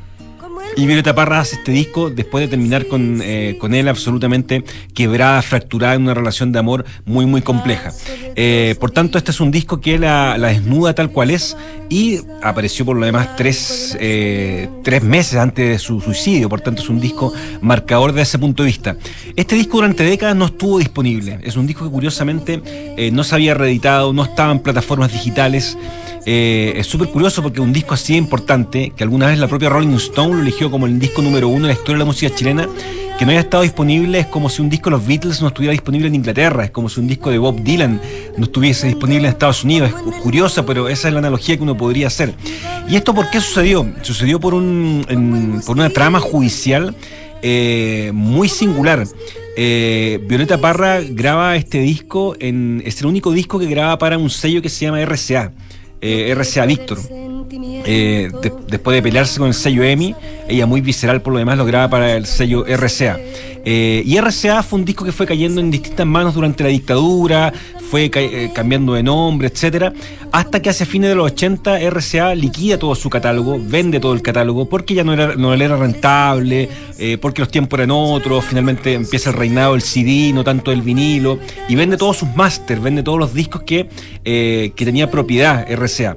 Y Violeta Parra hace este disco después de terminar con, eh, con él absolutamente quebrada, fracturada en una relación de amor muy, muy compleja. Eh, por tanto, este es un disco que la, la desnuda tal cual es y apareció por lo demás tres, eh, tres meses antes de su suicidio. Por tanto, es un disco marcador de ese punto de vista. Este disco durante décadas no estuvo disponible. Es un disco que curiosamente no se había reeditado, no estaba en plataformas digitales. Es súper curioso porque un disco así de importante, que alguna vez la propia Rolling Stone lo eligió como el disco número uno de la historia de la música chilena, que no haya estado disponible es como si un disco de los Beatles no estuviera disponible en Inglaterra, es como si un disco de Bob Dylan no estuviese disponible en Estados Unidos. Es cu- curiosa, pero esa es la analogía que uno podría hacer. ¿Y esto por qué sucedió? Sucedió por, un, en- por una trama judicial eh, muy singular. Eh, Violeta Parra graba este disco, en, es el único disco que graba para un sello que se llama RCA, eh, RCA Víctor. Eh, de- después de pelearse con el sello EMI, ella muy visceral por lo demás lo graba para el sello RCA. Eh, y RCA fue un disco que fue cayendo en distintas manos durante la dictadura, fue eh, cambiando de nombre, etcétera, hasta que hacia fines de los 80 RCA liquida todo su catálogo, vende todo el catálogo, porque ya no, era, no le era rentable, eh, porque los tiempos eran otros, finalmente empieza el reinado del CD, no tanto del vinilo, y vende todos sus masters, vende todos los discos que, que tenía propiedad RCA.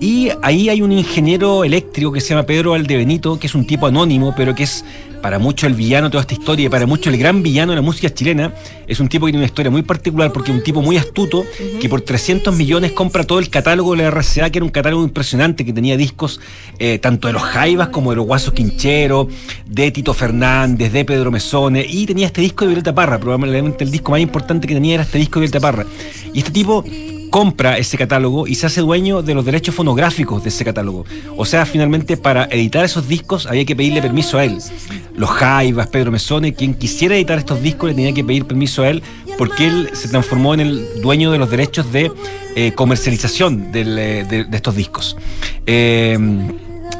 Y ahí hay un ingeniero eléctrico que se llama Pedro Valdebenito, que es un tipo anónimo, pero que es para mucho el villano de toda esta historia, y para mucho el gran villano de la música chilena. Es un tipo que tiene una historia muy particular porque es un tipo muy astuto que por 300 millones compra todo el catálogo de la RCA, que era un catálogo impresionante, que tenía discos eh, tanto de los Jaivas como de los Guasos Quincheros, de Tito Fernández, de Pedro Mesone, y tenía este disco de Violeta Parra, probablemente el disco más importante que tenía era este disco de Violeta Parra. Y este tipo compra ese catálogo y se hace dueño de los derechos fonográficos de ese catálogo. O sea, finalmente para editar esos discos había que pedirle permiso a él. Los Jaivas, Pedro Mesone, quien quisiera editar estos discos le tenía que pedir permiso a él porque él se transformó en el dueño de los derechos de eh, comercialización eh, de, estos discos. Eh,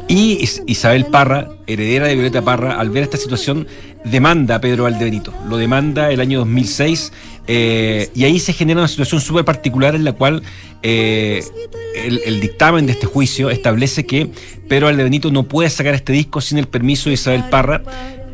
y Is- Isabel Parra, heredera de Violeta Parra, al ver esta situación, demanda a Pedro Valdebenito. Lo demanda el año 2006 eh, y ahí se genera una situación súper particular en la cual eh, el, dictamen de este juicio establece que Pedro Valdebenito no puede sacar este disco sin el permiso de Isabel Parra,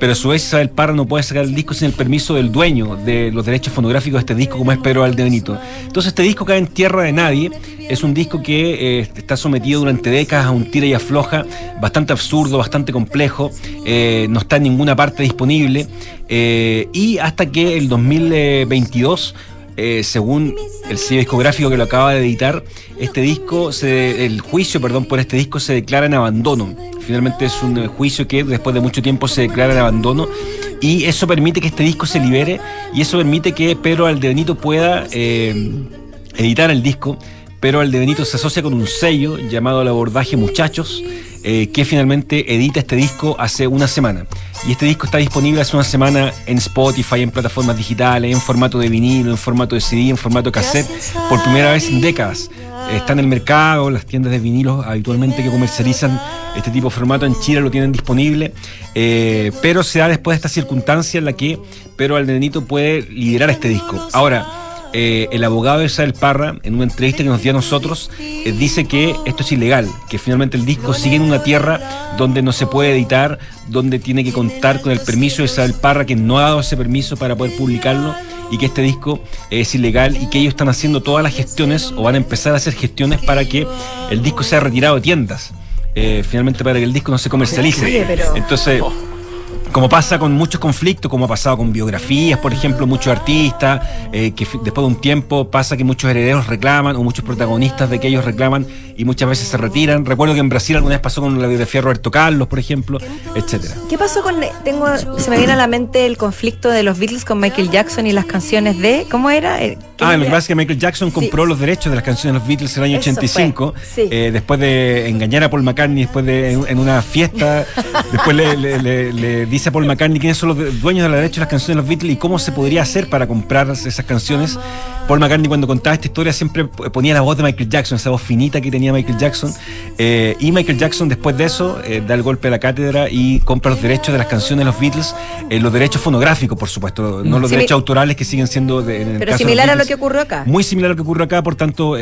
pero a su vez Isabel Parra no puede sacar el disco sin el permiso del dueño de los derechos fonográficos de este disco, como es Pedro Valdebenito. Entonces este disco cae en tierra de nadie, es un disco que eh, está sometido durante décadas a un tira y afloja, bastante absurdo, bastante complejo, eh, no está en ninguna parte disponible, eh, y hasta que el 2022 eh, según el sello discográfico que lo acaba de editar, este disco, se, el juicio, perdón, por este disco se declara en abandono. Finalmente es un eh, juicio que después de mucho tiempo se declara en abandono y eso permite que este disco se libere y eso permite que Pedro Aldebenito pueda eh, editar el disco. Pero Aldebenito se asocia con un sello llamado El Abordaje Muchachos, eh, que finalmente edita este disco hace una semana. Y este disco está disponible hace una semana en Spotify, en plataformas digitales, en formato de vinilo, en formato de CD, en formato cassette, por primera vez en décadas. Está en el mercado, las tiendas de vinilos habitualmente que comercializan este tipo de formato en Chile lo tienen disponible, eh, pero se da después de esta circunstancia en la que Pedro Aldenito puede liderar este disco. Ahora, eh, el abogado de Isabel Parra, en una entrevista que nos dio a nosotros, eh, dice que esto es ilegal, que finalmente el disco sigue en una tierra donde no se puede editar, donde tiene que contar con el permiso de Isabel Parra, que no ha dado ese permiso para poder publicarlo, y que este disco es ilegal y que ellos están haciendo todas las gestiones o van a empezar a hacer gestiones para que el disco sea retirado de tiendas. eh, finalmente para que el disco no se comercialice. Entonces, como pasa con muchos conflictos, como ha pasado con biografías, por ejemplo, muchos artistas, eh, que después de un tiempo pasa que muchos herederos reclaman, o muchos protagonistas de que ellos reclaman y muchas veces se retiran. Recuerdo que en Brasil alguna vez pasó con la biografía de Roberto Carlos, por ejemplo, etcétera. ¿Qué pasó con.? Tengo, se me viene a la mente el conflicto de los Beatles con Michael Jackson y las canciones de. ¿Cómo era? Eh, ¿qué Ah, lo que pasa es que Michael Jackson compró los derechos de las canciones de los Beatles en el año Eso 85, fue, sí. eh, después de engañar a Paul McCartney, después de en, en una fiesta, después le, le- le- le dice a Paul McCartney quiénes son los dueños de los derechos de las canciones de los Beatles y cómo se podría hacer para comprar esas canciones. Paul McCartney cuando contaba esta historia siempre ponía la voz de Michael Jackson, esa voz finita que tenía Michael Jackson, eh, y Michael Jackson después de eso eh, da el golpe a la cátedra y compra los derechos de las canciones de los Beatles, eh, los derechos fonográficos, por supuesto, no los Simi- derechos autorales que siguen siendo de, en el Pero caso de los similar a lo que ocurrió acá. Muy similar a lo que ocurre acá, por tanto,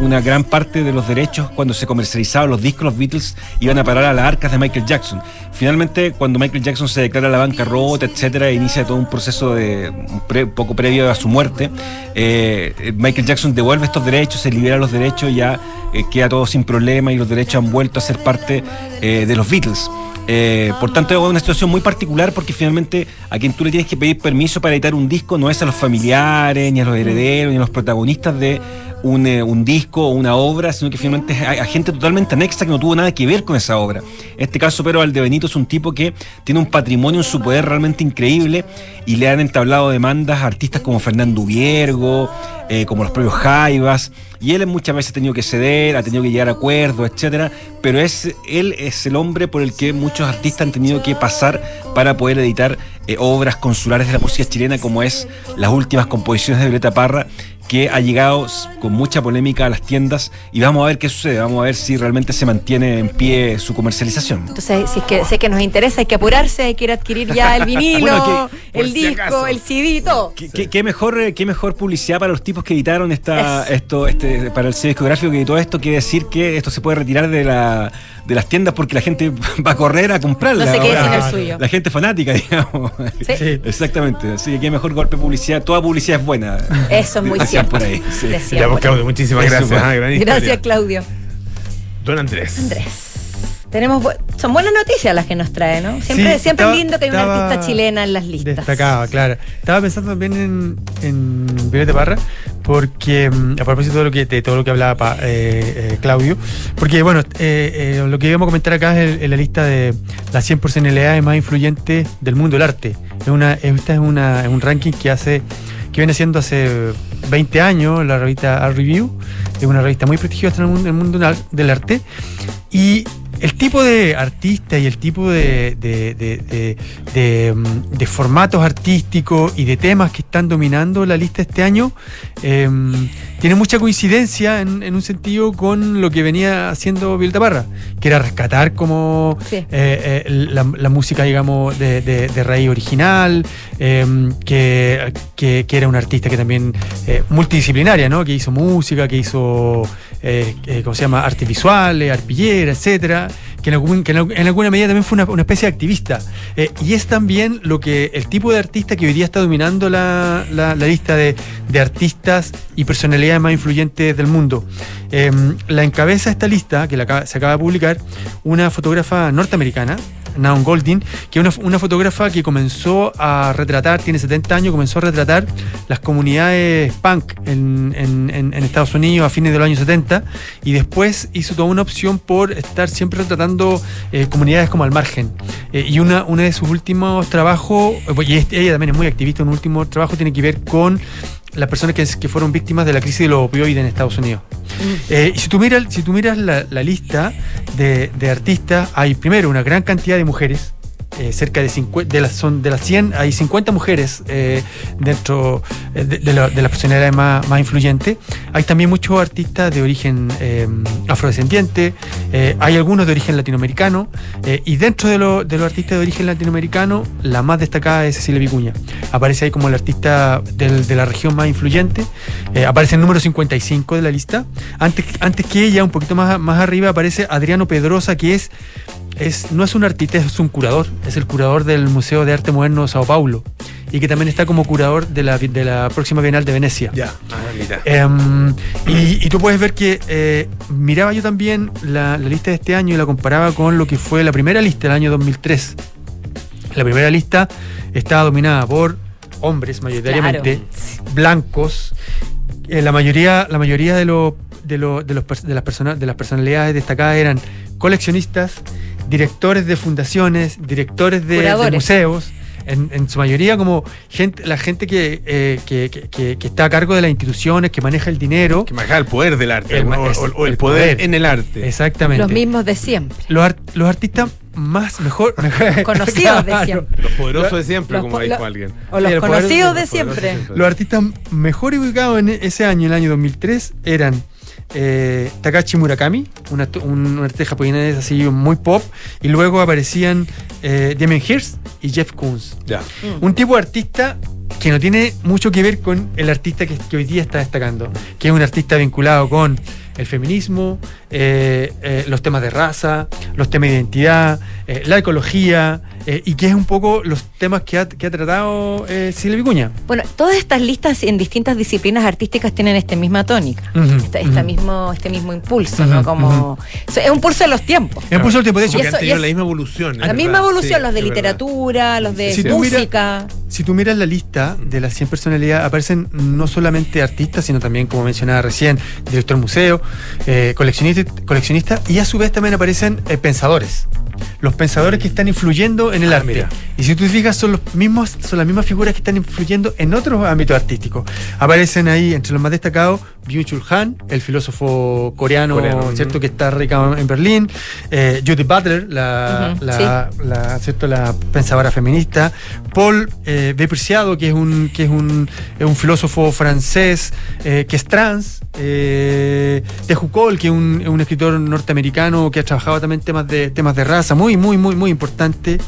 una gran parte de los derechos cuando se comercializaban los discos, los Beatles, iban a parar a las arcas de Michael Jackson. Finalmente, cuando Michael Jackson se declara la bancarrota, etcétera, e inicia todo un proceso de pre- poco previo a su muerte, eh, Michael Jackson devuelve estos derechos, se libera los derechos, ya eh, queda todo sin problema y los derechos han vuelto a ser parte eh, de los Beatles. Eh, por tanto, es una situación muy particular porque finalmente a quien tú le tienes que pedir permiso para editar un disco no es a los familiares, ni a los herederos, ni a los protagonistas de un, eh, disco o una obra, sino que finalmente es a, a gente totalmente anexa que no tuvo nada que ver con esa obra. En este caso, pero Aldebenito es un tipo que tiene un patrimonio en su poder realmente increíble y le han entablado demandas a artistas como Fernando Viergo, eh, como los propios Jaivas, y él muchas veces ha tenido que ceder, ha tenido que llegar a acuerdos, etcétera, pero es, él es el hombre por el que muchos artistas han tenido que pasar para poder editar eh, obras consulares de la música chilena, como es las últimas composiciones de Violeta Parra, que ha llegado con mucha polémica a las tiendas, y vamos a ver qué sucede, vamos a ver si realmente se mantiene en pie su comercialización. Entonces, si es que sé que nos interesa, hay que apurarse, hay que ir a adquirir ya el vinilo, Bueno, que, por el si disco, acaso. el CD, todo. ¿Qué, qué- qué mejor, eh, qué mejor publicidad para los tipos que editaron esta, esto, este, para el sello discográfico que editó esto, quiere decir que esto se puede retirar de, la, de las tiendas porque la gente va a correr a comprarla. No se quede ahora. sin el suyo. La gente fanática, digamos. Sí. Exactamente. Así que qué mejor golpe de publicidad. Toda publicidad es buena. Eso es muy Decían cierto. por ahí. sí. Ya, pues, Claudio, muchísimas Eso, gracias. ah, historia. Gracias, Claudio. Don Andrés. Andrés. Tenemos bu- son buenas noticias las que nos trae, ¿no? Siempre, Sí, siempre estaba- es lindo que hay una artista chilena en las listas. Destacaba, claro. Estaba pensando también en, en Violeta Parra, porque mm, a propósito de, lo que, de todo lo que hablaba pa- eh, eh, Claudio, porque bueno, eh, lo que íbamos a comentar acá es el- en la lista de las 100 personalidades más influyentes del mundo del arte. Es una, esta es, una, es un ranking que hace que viene siendo hace 20 años la revista Art Review, es una revista muy prestigiosa en el mundo, en el mundo del arte, y el tipo de artista y el tipo de, de- de- de- de, mm, de formatos artísticos y de temas que están dominando la lista este año em, tiene mucha coincidencia en, en un sentido con lo que venía haciendo Violeta Parra, que era rescatar como Sí. eh, eh, la, la música, digamos, de, raíz original, em, que, que- que era una artista que también eh, multidisciplinaria, ¿no? Que hizo música, que hizo, eh, eh, ¿cómo se llama? Artes visuales, arpillera, etcétera. Que en, algún- que en al- en alguna medida también fue una, especie de activista. Eh, y es también lo que el tipo de artista que hoy día está dominando la, la- lista de, de artistas y personalidades más influyentes del mundo. Em, la encabeza esta lista, que la se acaba de publicar, una fotógrafa norteamericana, Naon Goldin, que es una, una fotógrafa que comenzó a retratar, tiene 70 años, comenzó a retratar las comunidades punk en, en- Estados Unidos a fines de los años 70 y después hizo toda una opción por estar siempre retratando eh, comunidades como al margen. Eh, y una, uno de sus últimos trabajos, eh, y este- ella también es muy activista, un último trabajo tiene que ver con las personas que, que fueron víctimas de la crisis de los opioides en Estados Unidos. Eh, y si tú miras, si tú miras la, la lista de, de artistas, hay primero una gran cantidad de mujeres. Eh, cerca de 50, de las, son de las 100, hay 50 mujeres eh, dentro eh, de, de la- las personalidades más, más influyentes. Hay también muchos artistas de origen afrodescendiente, hay algunos de origen latinoamericano, y dentro de, lo- de los artistas de origen latinoamericano, la más destacada es Cecilia Vicuña. Aparece ahí como el artista de la región más influyente, aparece el número 55 de la lista. Antes, antes que ella, un poquito más, más arriba, aparece Adriano Pedrosa, que es, es, no es un artista, es un curador, es el curador del Museo de Arte Moderno de Sao Paulo, y que también está como curador de la, de la próxima Bienal de Venecia. Ya, ah, mira. Em, y, y tú puedes ver que eh, miraba yo también la, la lista de este año y la comparaba con lo que fue la primera lista del año 2003. La primera lista estaba dominada por hombres mayoritariamente blancos. Eh, la mayoría, la mayoría de, los de, los- de, los de las personas de las personalidades destacadas eran coleccionistas, directores de fundaciones, directores de, museos. En, en su mayoría como gente, la gente que, eh, que, que- que- que está a cargo de las instituciones, que maneja el dinero. Que maneja el poder del arte, El o, el el poder, poder. en el arte. Exactamente. Los mismos de siempre. Los, ar- los artistas más, mejor. Conocidos de siempre. Los poderosos de siempre, Los como po- dijo lo- alguien. O los Sí, los conocidos de siempre. Los artistas mejor ubicados en ese año, el año 2003, eran eh, Takashi Murakami, un, artista japonés así muy pop, y luego aparecían eh, Damien Hirst y Jeff Koons. Ya. Un tipo de artista que no tiene mucho que ver con el artista que, que hoy día está destacando, que es un artista vinculado con el feminismo, eh, eh, los temas de raza, los temas de identidad, eh, la ecología, eh, y que es un poco los temas que ha, que ha tratado eh, Silvia Vicuña. Bueno, todas estas listas en distintas disciplinas artísticas tienen esta misma tónica, Ujú, esta, esta ujú. mismo, este mismo impulso, ¿no? Como ujú. o sea, es un pulso de los tiempos. Es un pulso del tiempo, de hecho, eso- han tenido es- la misma evolución. la verdad. misma evolución, Sí, los de literatura, los de Si tú miras- música. Si tú miras la lista de las 100 personalidades, aparecen no solamente artistas, sino también, como mencionaba recién, director de museo, eh, coleccionista, coleccionista, y a su vez también aparecen eh, pensadores. Los pensadores que están influyendo en el Ah, arte. mira. Y si tú te fijas, son, los mismos, son las mismas figuras que están influyendo en otros ámbitos artísticos. Aparecen ahí, entre los más destacados, Byung-Chul Han, el filósofo coreano, Coreano, ¿cierto? que está radicado en Berlín. eh, Judith Butler, la, Ujú, la, la, ¿cierto? la pensadora feminista. Paul eh, B. Preciado, que es un, que es un, es un filósofo francés eh, que es trans. Eh, Teju Cole, que es un, es un escritor norteamericano que ha trabajado también temas de, temas de raza, muy, muy, muy, muy importante.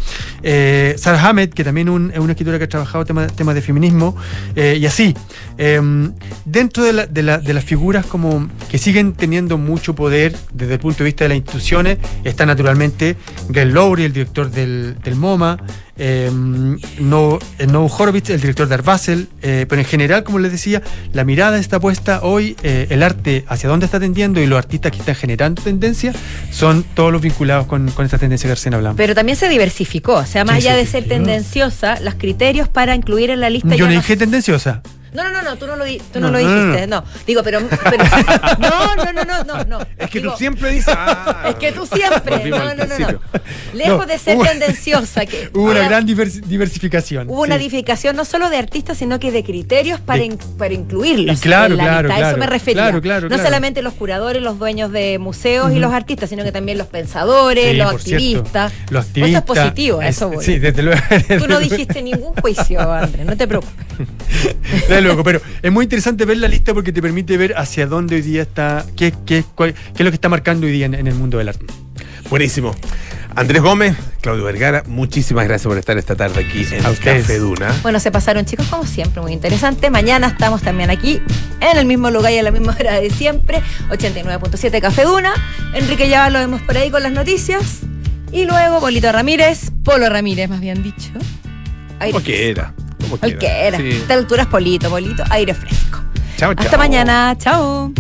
Eh, Sarah Hammett, que también es una escritora que ha trabajado temas, temas de feminismo. eh, y así. Em, dentro de, la- de la- de las figuras como que siguen teniendo mucho poder desde el punto de vista de las instituciones, está naturalmente Glenn Lowry, el director del, del MoMA, em, no, eh, Noah Horowitz, el director de Art Basel, eh, pero en general, como les decía, la mirada está puesta hoy, eh, el arte hacia dónde está tendiendo y los artistas que están generando tendencia son todos los vinculados con, con esta tendencia que recién hablamos. Pero también se diversificó, o sea, más Sí, allá sí, de ser sí. tendenciosa, los criterios para incluir en la lista Yo ya no no dije tendenciosa. No, no, no, no, tú no lo, di- tú no No, lo no, no, dijiste, no, Digo, pero, pero- no, no, no, no, no, no. Es que Digo, tú siempre dices. Ah, Es que tú siempre, no, no, no, no. Lejos de ser hubo- tendenciosa, que Hubo una gran divers- diversificación. hubo una sí. edificación no solo de artistas, sino que de criterios para, De- in- para incluirlos Y claro, en la claro, lista. A claro, eso me refería. claro, claro, no solamente los curadores, los dueños de museos y los artistas, sino que también los pensadores, Sí, los cierto. activistas. Los Eso es activistas. positivo, eso es- voy. Sí, desde luego. Tú no dijiste ningún juicio, Andrés, no te preocupes. Desde luego, pero es muy interesante ver la lista porque te permite ver hacia dónde hoy día está, qué, qué, cuál- qué es lo que está marcando hoy día en, en el mundo del arte. Buenísimo. Andrés Gómez, Claudio Vergara, muchísimas gracias por estar esta tarde aquí en A. Café Duna. Bueno, se pasaron chicos como siempre, muy interesante. Mañana estamos también aquí, en el mismo lugar y a la misma hora de siempre, 89.7 Café Duna. Enrique ya lo vemos por ahí con las noticias. Y luego Polito Ramírez, Polo Ramírez más bien dicho. Aire Como fresco. quiera. Cualquiera. Sí. A esta altura es Polito, Polito, aire fresco. Chao, Hasta chao. mañana, chao.